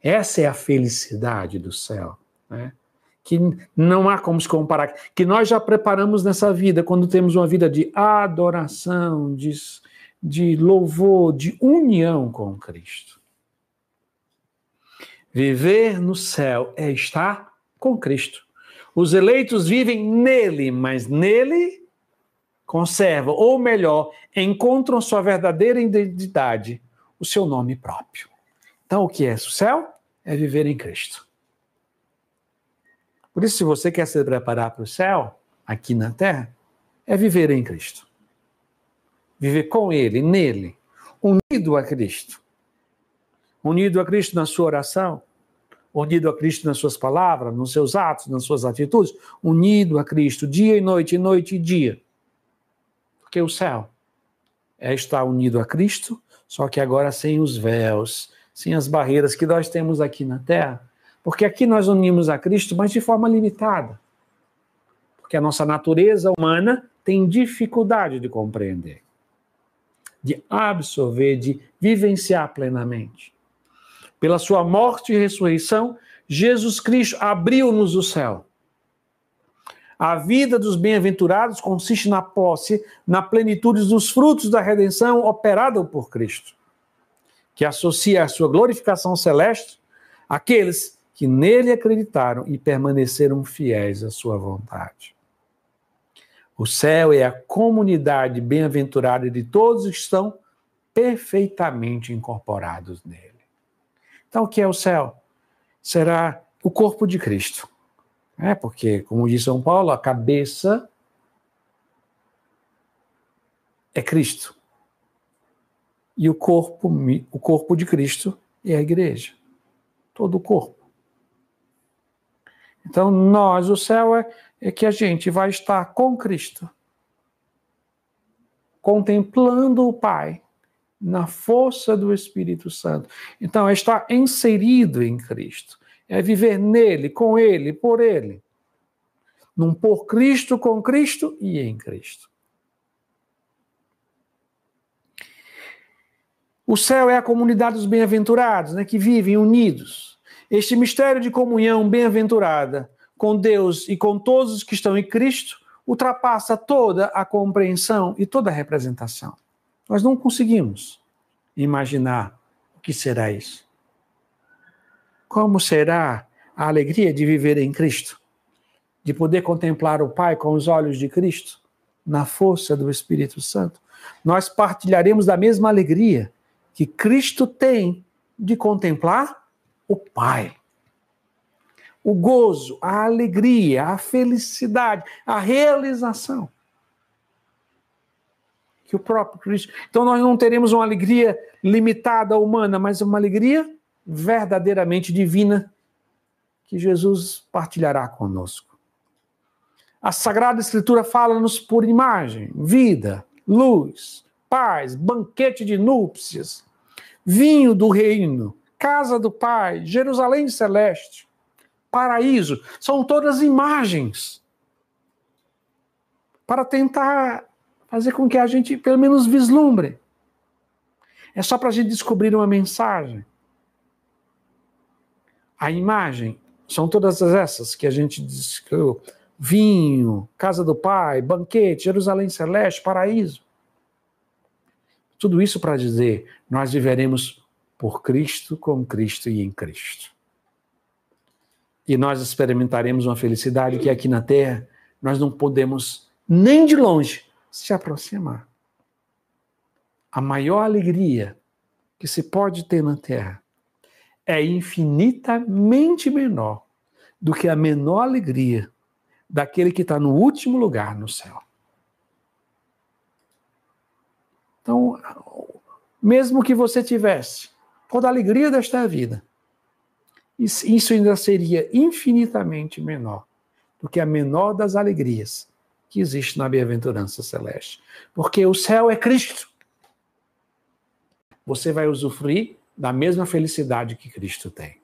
Essa é a felicidade do céu. Né? Que não há como se comparar, que nós já preparamos nessa vida, quando temos uma vida de adoração, de, de louvor, de união com Cristo. Viver no céu é estar com Cristo. Os eleitos vivem nele, mas nele conservam, ou melhor, encontram sua verdadeira identidade, o seu nome próprio. Então, o que é o céu? É viver em Cristo. Por isso, se você quer se preparar para o céu, aqui na terra, é viver em Cristo. Viver com Ele, nele, unido a Cristo. Unido a Cristo na sua oração, unido a Cristo nas suas palavras, nos seus atos, nas suas atitudes, unido a Cristo dia e noite, noite e dia. Porque o céu é estar unido a Cristo, só que agora sem os véus, sem as barreiras que nós temos aqui na terra porque aqui nós unimos a Cristo, mas de forma limitada. Porque a nossa natureza humana tem dificuldade de compreender, de absorver, de vivenciar plenamente. Pela sua morte e ressurreição, Jesus Cristo abriu-nos o céu. A vida dos bem-aventurados consiste na posse, na plenitude dos frutos da redenção operada por Cristo, que associa a sua glorificação celeste aqueles que nele acreditaram e permaneceram fiéis à sua vontade. O céu é a comunidade bem-aventurada de todos que estão perfeitamente incorporados nele. Então, o que é o céu? Será o corpo de Cristo. É porque, como diz São Paulo, a cabeça é Cristo. E o corpo, o corpo de Cristo é a igreja. Todo o corpo. Então, nós, o céu é, é que a gente vai estar com Cristo, contemplando o Pai, na força do Espírito Santo. Então, é estar inserido em Cristo, é viver nele, com ele, por ele. Num por Cristo, com Cristo e em Cristo. O céu é a comunidade dos bem-aventurados, né, que vivem unidos este mistério de comunhão bem-aventurada com Deus e com todos os que estão em Cristo ultrapassa toda a compreensão e toda a representação. Nós não conseguimos imaginar que será isso? Como será a alegria de viver em Cristo? De poder contemplar o Pai com os olhos de Cristo, na força do Espírito Santo? Nós partilharemos da mesma alegria que Cristo tem de contemplar o Pai. O gozo, a alegria, a felicidade, a realização que o próprio Cristo. Então nós não teremos uma alegria limitada humana, mas uma alegria verdadeiramente divina que Jesus partilhará conosco. A Sagrada Escritura fala-nos por imagem, vida, luz, paz, banquete de núpcias, vinho do reino, casa do Pai, Jerusalém celeste, paraíso. São todas imagens para tentar fazer com que a gente, pelo menos, vislumbre. É só para a gente descobrir uma mensagem. A imagem são todas essas que a gente descreveu: vinho, casa do Pai, banquete, Jerusalém celeste, paraíso. Tudo isso para dizer: nós viveremos por Cristo, com Cristo e em Cristo. E nós experimentaremos uma felicidade que aqui na terra nós não podemos nem de longe se aproximar. A maior alegria que se pode ter na terra é infinitamente menor do que a menor alegria daquele que está no último lugar no céu. Então, mesmo que você tivesse toda a alegria desta vida, isso ainda seria infinitamente menor do que a menor das alegrias que existe na bem-aventurança celeste. Porque o céu é Cristo. Você vai usufruir da mesma felicidade que Cristo tem.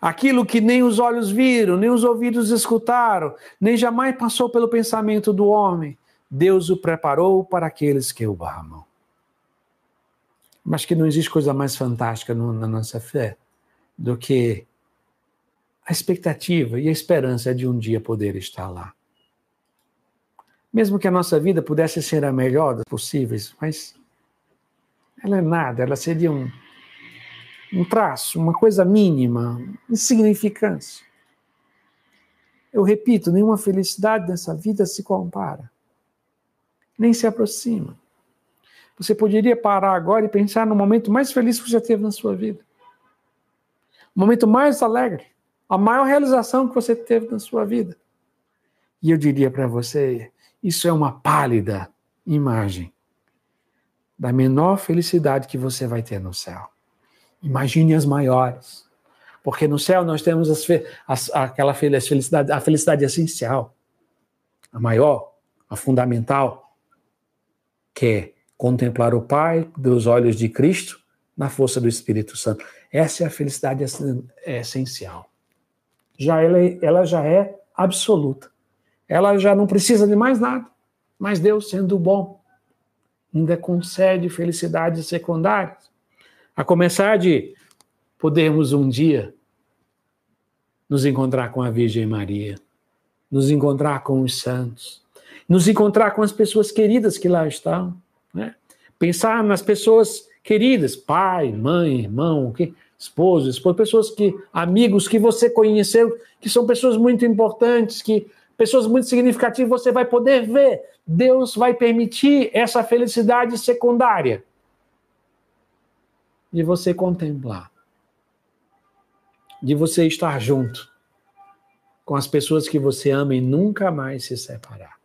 Aquilo que nem os olhos viram, nem os ouvidos escutaram, nem jamais passou pelo pensamento do homem, Deus o preparou para aqueles que o amam. Mas que não existe coisa mais fantástica na nossa fé do que a expectativa e a esperança de um dia poder estar lá. Mesmo que a nossa vida pudesse ser a melhor das possíveis, mas ela é nada, ela seria um, um traço, uma coisa mínima, insignificância. Eu repito, nenhuma felicidade dessa vida se compara, nem se aproxima. Você poderia parar agora e pensar no momento mais feliz que já teve na sua vida. O momento mais alegre a maior realização que você teve na sua vida. E eu diria para você, isso é uma pálida imagem da menor felicidade que você vai ter no céu. Imagine as maiores. Porque no céu nós temos as, as, aquela felicidade, a felicidade essencial, a maior, a fundamental, que é contemplar o Pai dos olhos de Cristo na força do Espírito Santo. Essa é a felicidade essencial já ela, ela já é absoluta. Ela já não precisa de mais nada. Mas Deus, sendo bom, ainda concede felicidades secundárias. A começar de podermos um dia nos encontrar com a Virgem Maria, nos encontrar com os santos, nos encontrar com as pessoas queridas que lá estão. Né? Pensar nas pessoas queridas, pai, mãe, irmão, que esposo, esposa, pessoas que, amigos que você conheceu, que são pessoas muito importantes, que pessoas muito significativas, você vai poder ver. Deus vai permitir essa felicidade secundária de você contemplar, de você estar junto com as pessoas que você ama e nunca mais se separar.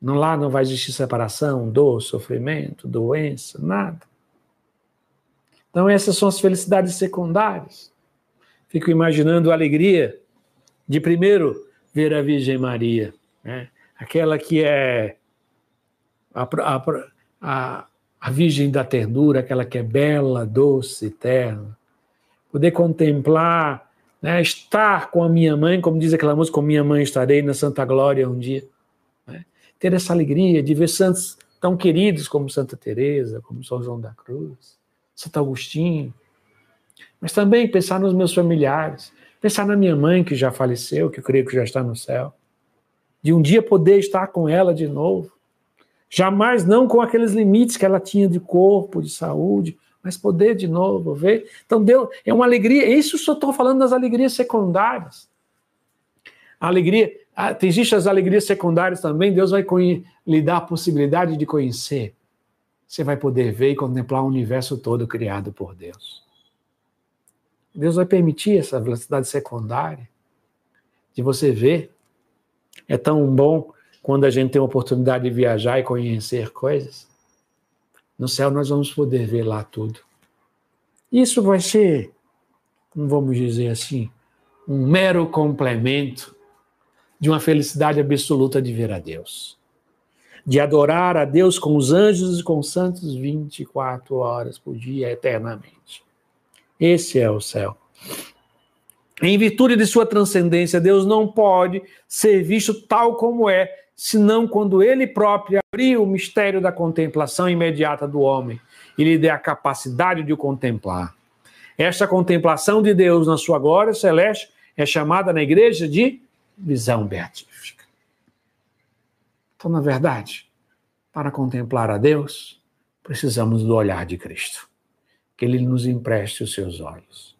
Não, lá não vai existir separação, dor, sofrimento, doença, nada. Então, essas são as felicidades secundárias. Fico imaginando a alegria de primeiro ver a Virgem Maria, né? aquela que é a, a, a, a Virgem da ternura, aquela que é bela, doce, terna. Poder contemplar, né? estar com a minha mãe, como diz aquela música, com minha mãe estarei na Santa Glória um dia. Ter essa alegria de ver santos tão queridos como Santa Teresa, como São João da Cruz Santo Agostinho, mas também pensar nos meus familiares, pensar na minha mãe que já faleceu, que eu creio que já está no céu, de um dia poder estar com ela de novo, Jamais não com aqueles limites que ela tinha de corpo, de saúde, mas poder de novo, ver. Então Deus é uma alegria. Isso só estou falando das alegrias secundárias. A alegria, ah, existem as alegrias secundárias também. Deus vai lhe dar a possibilidade de conhecer. Você vai poder ver e contemplar o universo todo criado por Deus. Deus vai permitir essa velocidade secundária de você ver. É tão bom quando a gente tem a oportunidade de viajar e conhecer coisas. No céu nós vamos poder ver lá tudo. Isso vai ser, vamos dizer assim, um mero complemento de uma felicidade absoluta de ver a Deus. De adorar a Deus com os anjos e com os santos 24 horas por dia, eternamente. Esse é o céu. Em virtude de sua transcendência, Deus não pode ser visto tal como é, senão quando ele próprio abrir o mistério da contemplação imediata do homem e lhe der a capacidade de o contemplar. Esta contemplação de Deus na sua glória celeste é chamada na igreja de visão beatífica. Então, na verdade, para contemplar a Deus, precisamos do olhar de Cristo. Que Ele nos empreste os seus olhos.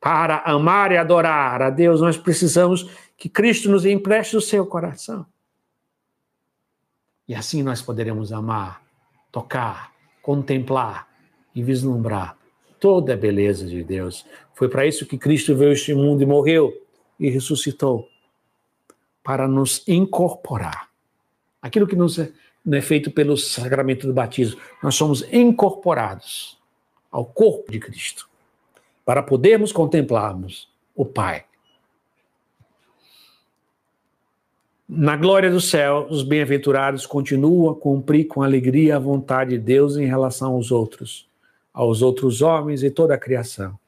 Para amar e adorar a Deus, nós precisamos que Cristo nos empreste o seu coração. E assim nós poderemos amar, tocar, contemplar e vislumbrar toda a beleza de Deus. Foi para isso que Cristo veio a este mundo e morreu e ressuscitou para nos incorporar. Aquilo que nos é, não é feito pelo sacramento do batismo, nós somos incorporados ao corpo de Cristo para podermos contemplarmos o Pai Na glória do céu, os bem-aventurados continuam a cumprir com alegria a vontade de Deus em relação aos outros, aos outros homens e toda a criação.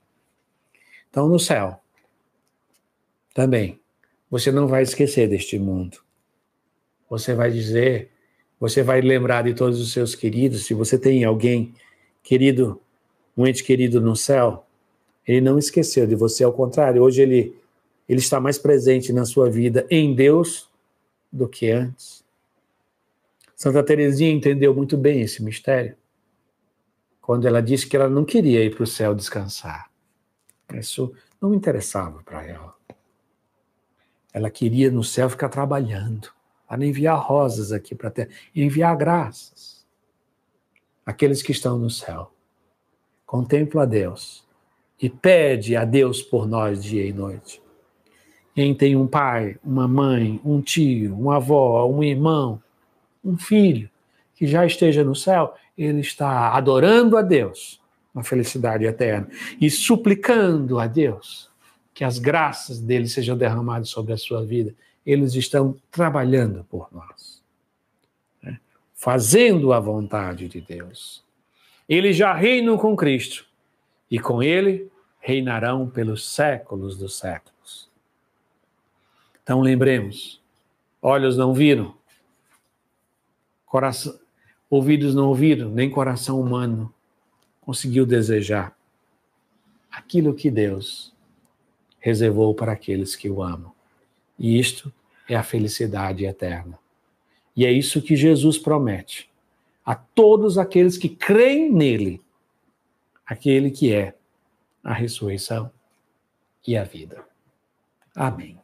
Então, no céu, também, você não vai esquecer deste mundo. Você vai dizer, você vai lembrar de todos os seus queridos. Se você tem alguém querido, um ente querido no céu, ele não esqueceu de você, ao contrário, hoje ele, ele está mais presente na sua vida em Deus do que antes. Santa Teresinha entendeu muito bem esse mistério quando ela disse que ela não queria ir para o céu descansar. Isso não interessava para ela. Ela queria no céu ficar trabalhando, para enviar rosas aqui para a terra, enviar graças. Aqueles que estão no céu. Contempla a Deus e pede a Deus por nós dia e noite. Quem tem um pai, uma mãe, um tio, uma avó, um irmão, um filho que já esteja no céu, ele está adorando a Deus na felicidade eterna e suplicando a Deus que as graças dele sejam derramadas sobre a sua vida. Eles estão trabalhando por nós, né? fazendo a vontade de Deus. Eles já reinam com Cristo e com ele reinarão pelos séculos dos séculos. Então lembremos: olhos não viram, coração, ouvidos não ouviram, nem coração humano conseguiu desejar aquilo que Deus reservou para aqueles que o amam. E isto é a felicidade eterna. E é isso que Jesus promete a todos aqueles que creem nele, aquele que é a ressurreição e a vida. Amém.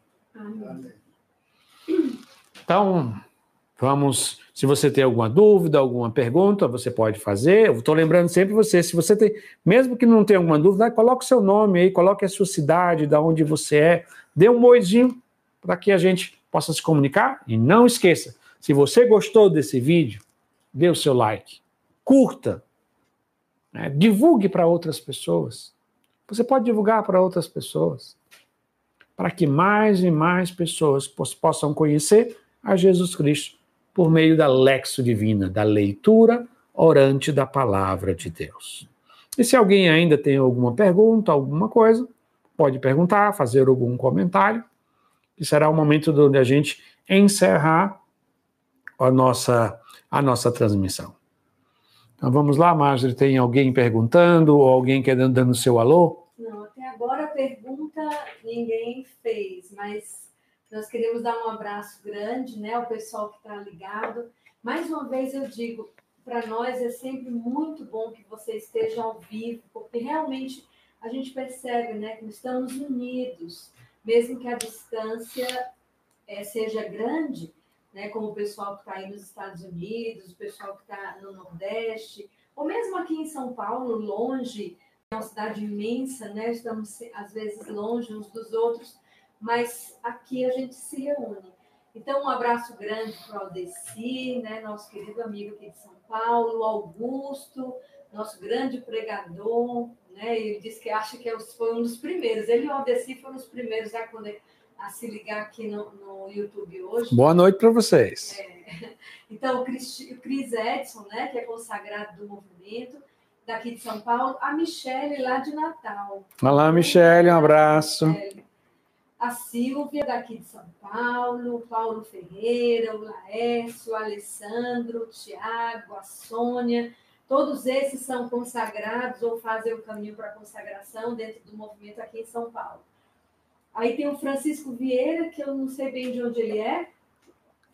Então, vamos. Se você tem alguma dúvida, alguma pergunta, você pode fazer. Eu estou lembrando sempre você, se você tem, mesmo que não tenha alguma dúvida, coloque o seu nome aí, coloque a sua cidade, da onde você é, dê um oizinho para que a gente possa se comunicar. E não esqueça, se você gostou desse vídeo, dê o seu like, curta, né? divulgue para outras pessoas. Você pode divulgar para outras pessoas para que mais e mais pessoas possam conhecer a Jesus Cristo por meio da lexo divina, da leitura orante da palavra de Deus. E se alguém ainda tem alguma pergunta, alguma coisa, pode perguntar, fazer algum comentário, que será o momento onde a gente encerrar a nossa, a nossa transmissão. Então vamos lá, Marjorie, tem alguém perguntando ou alguém querendo dando seu alô? agora a pergunta ninguém fez, mas nós queremos dar um abraço grande, né, ao pessoal que está ligado Mais uma vez eu digo, para nós é sempre muito bom que você esteja ao vivo, porque realmente a gente percebe né, que estamos unidos, mesmo que a distância é, seja grande, né, como o pessoal que está aí nos Estados Unidos, o pessoal que está no Nordeste, ou mesmo aqui em São Paulo, longe, é uma cidade imensa, né? Estamos às vezes longe uns dos outros, mas aqui a gente se reúne. Então, um abraço grande para o Aldeci, né? nosso querido amigo aqui de São Paulo, Augusto, nosso grande pregador, né? Ele disse que acha que é foi um dos primeiros. Ele e o Aldeci foram os primeiros a, a se ligar aqui no, no YouTube hoje. Boa noite para vocês. É. Então, o Chris, o Chris Edson, né? Que é consagrado do movimento daqui de São Paulo, a Michele lá de Natal. Olá, Michele, um abraço. A Silvia daqui de São Paulo, Paulo Ferreira, o Laércio, o Alessandro, o Tiago, a Sônia, todos esses são consagrados ou fazem o caminho para a consagração dentro do movimento aqui em São Paulo. Aí tem o Francisco Vieira, que eu não sei bem de onde ele é,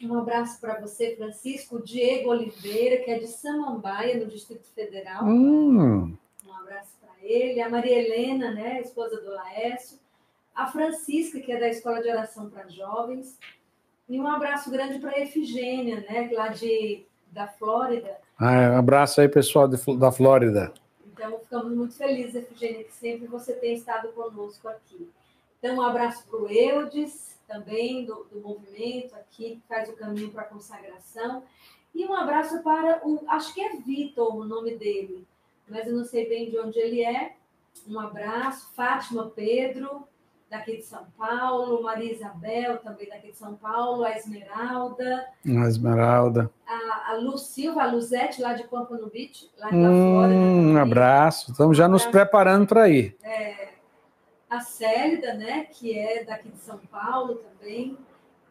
um abraço para você, Francisco. Diego Oliveira, que é de Samambaia, no Distrito Federal. Hum. Um abraço para ele. A Maria Helena, né, esposa do Laércio. A Francisca, que é da Escola de Oração para Jovens. E um abraço grande para a Efigênia, né, lá de, da Flórida. Ah, um abraço aí, pessoal de, da Flórida. Então, ficamos muito felizes, Efigênia, que sempre você tem estado conosco aqui. Então, um abraço para o Eudes, também do, do movimento aqui, que faz o caminho para a consagração. E um abraço para o, acho que é Vitor o nome dele, mas eu não sei bem de onde ele é. Um abraço, Fátima Pedro, daqui de São Paulo, Maria Isabel, também daqui de São Paulo, a Esmeralda. A Esmeralda. A, a Lu Silva, a Luzete, lá de Pompano Beach, lá da hum, Flórida. Um abraço, estamos já nos preparando para ir. É, a Célida, né, que é daqui de São Paulo também,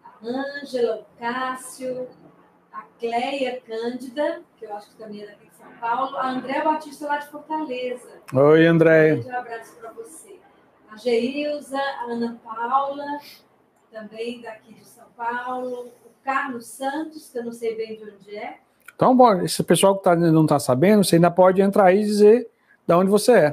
a Ângela, o Cássio, a Cleia Cândida, que eu acho que também é daqui de São Paulo, a Andréa Batista lá de Fortaleza. Oi, Andréia. Um abraço para você. A Geilza, a Ana Paula, também daqui de São Paulo, o Carlos Santos, que eu não sei bem de onde é. Então, bom, esse pessoal que tá, não está sabendo, você ainda pode entrar aí e dizer de onde você é,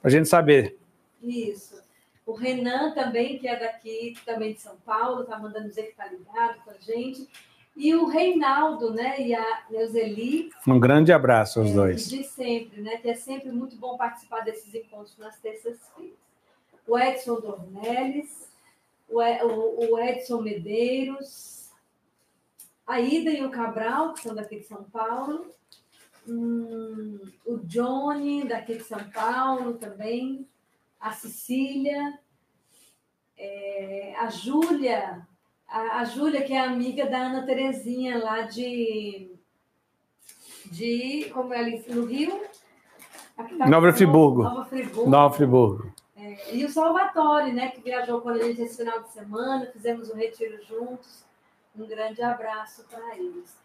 para a gente saber. Isso. O Renan também, que é daqui, também de São Paulo, está mandando dizer que está ligado com a gente. E o Reinaldo, né? E a Neuzeli. Um grande abraço aos é, dois. De sempre, né? Que é sempre muito bom participar desses encontros nas terças-feiras. O Edson Dornelles, o Edson Medeiros, a Ida e o Cabral, que são daqui de São Paulo. Hum, o Johnny, daqui de São Paulo também a Cecília, é, a Júlia, a, a Júlia, que é amiga da Ana Terezinha, lá de. de como é ali no Rio? Tá Nova Friburgo. Nova Friburgo. Nova Friburgo. É, e o Salvatore, né, que viajou com a gente esse final de semana, fizemos um retiro juntos. Um grande abraço para eles.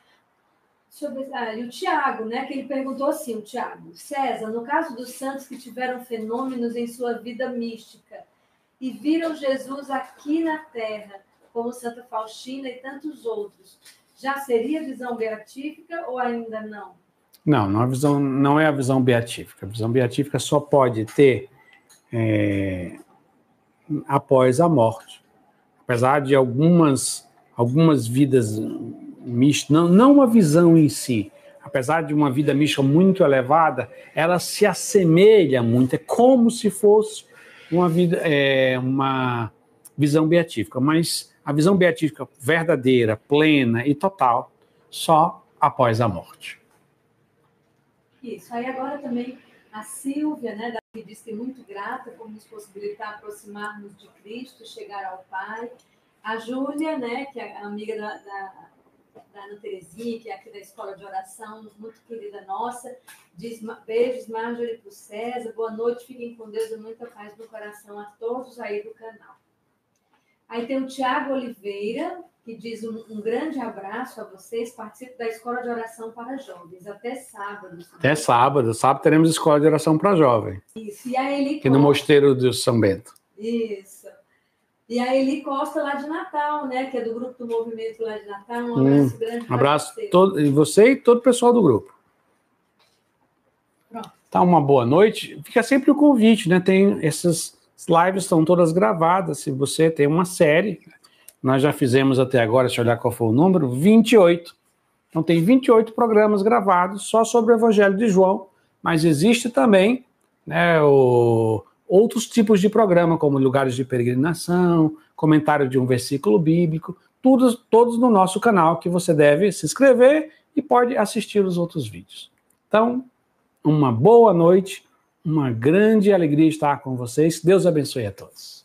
Ah, e o Tiago, né? Que ele perguntou assim: o Tiago, César, no caso dos santos que tiveram fenômenos em sua vida mística e viram Jesus aqui na Terra, como Santa Faustina e tantos outros, já seria visão beatífica ou ainda não? Não, não, a visão, não é a visão beatífica. A visão beatífica só pode ter é, após a morte. Apesar de algumas, algumas vidas mística, não, não uma visão em si, apesar de uma vida mística muito elevada, ela se assemelha muito, é como se fosse uma vida, é, uma visão beatífica, mas a visão beatífica verdadeira, plena e total, só após a morte. Isso. Aí agora também a Silvia, né, que diz que muito grata por nos possibilitar aproximarmos de Cristo, chegar ao Pai. A Júlia, né, que é amiga da, da da Ana Terezinha, que é aqui da Escola de Oração, muito querida nossa. Diz beijos, Marjorie para o César. Boa noite, fiquem com Deus e muita paz no coração a todos aí do canal. Aí tem o Tiago Oliveira, que diz um, um, grande abraço a vocês. Participo da Escola de Oração para Jovens. Até sábado. Até sábado. Sábado teremos Escola de Oração para Jovens. Isso. E a Eli Aqui no Mosteiro do São Bento. Isso. E a Eli Costa lá de Natal, né? Que é do grupo do movimento lá de Natal. Um abraço hum, grande. Um abraço você. Todo, e você e todo o pessoal do grupo. Pronto. Tá uma boa noite. Fica sempre o convite, né? Tem essas lives estão todas gravadas. Se você tem uma série, nós já fizemos até agora, eu olhar qual foi o número, 28. Então tem 28 programas gravados só sobre o Evangelho de João, mas existe também né, o, outros tipos de programa, como lugares de peregrinação, comentário de um versículo bíblico, todos, todos no nosso canal que você deve se inscrever e pode assistir os outros vídeos. Então, uma boa noite, uma grande alegria estar com vocês. Deus abençoe a todos.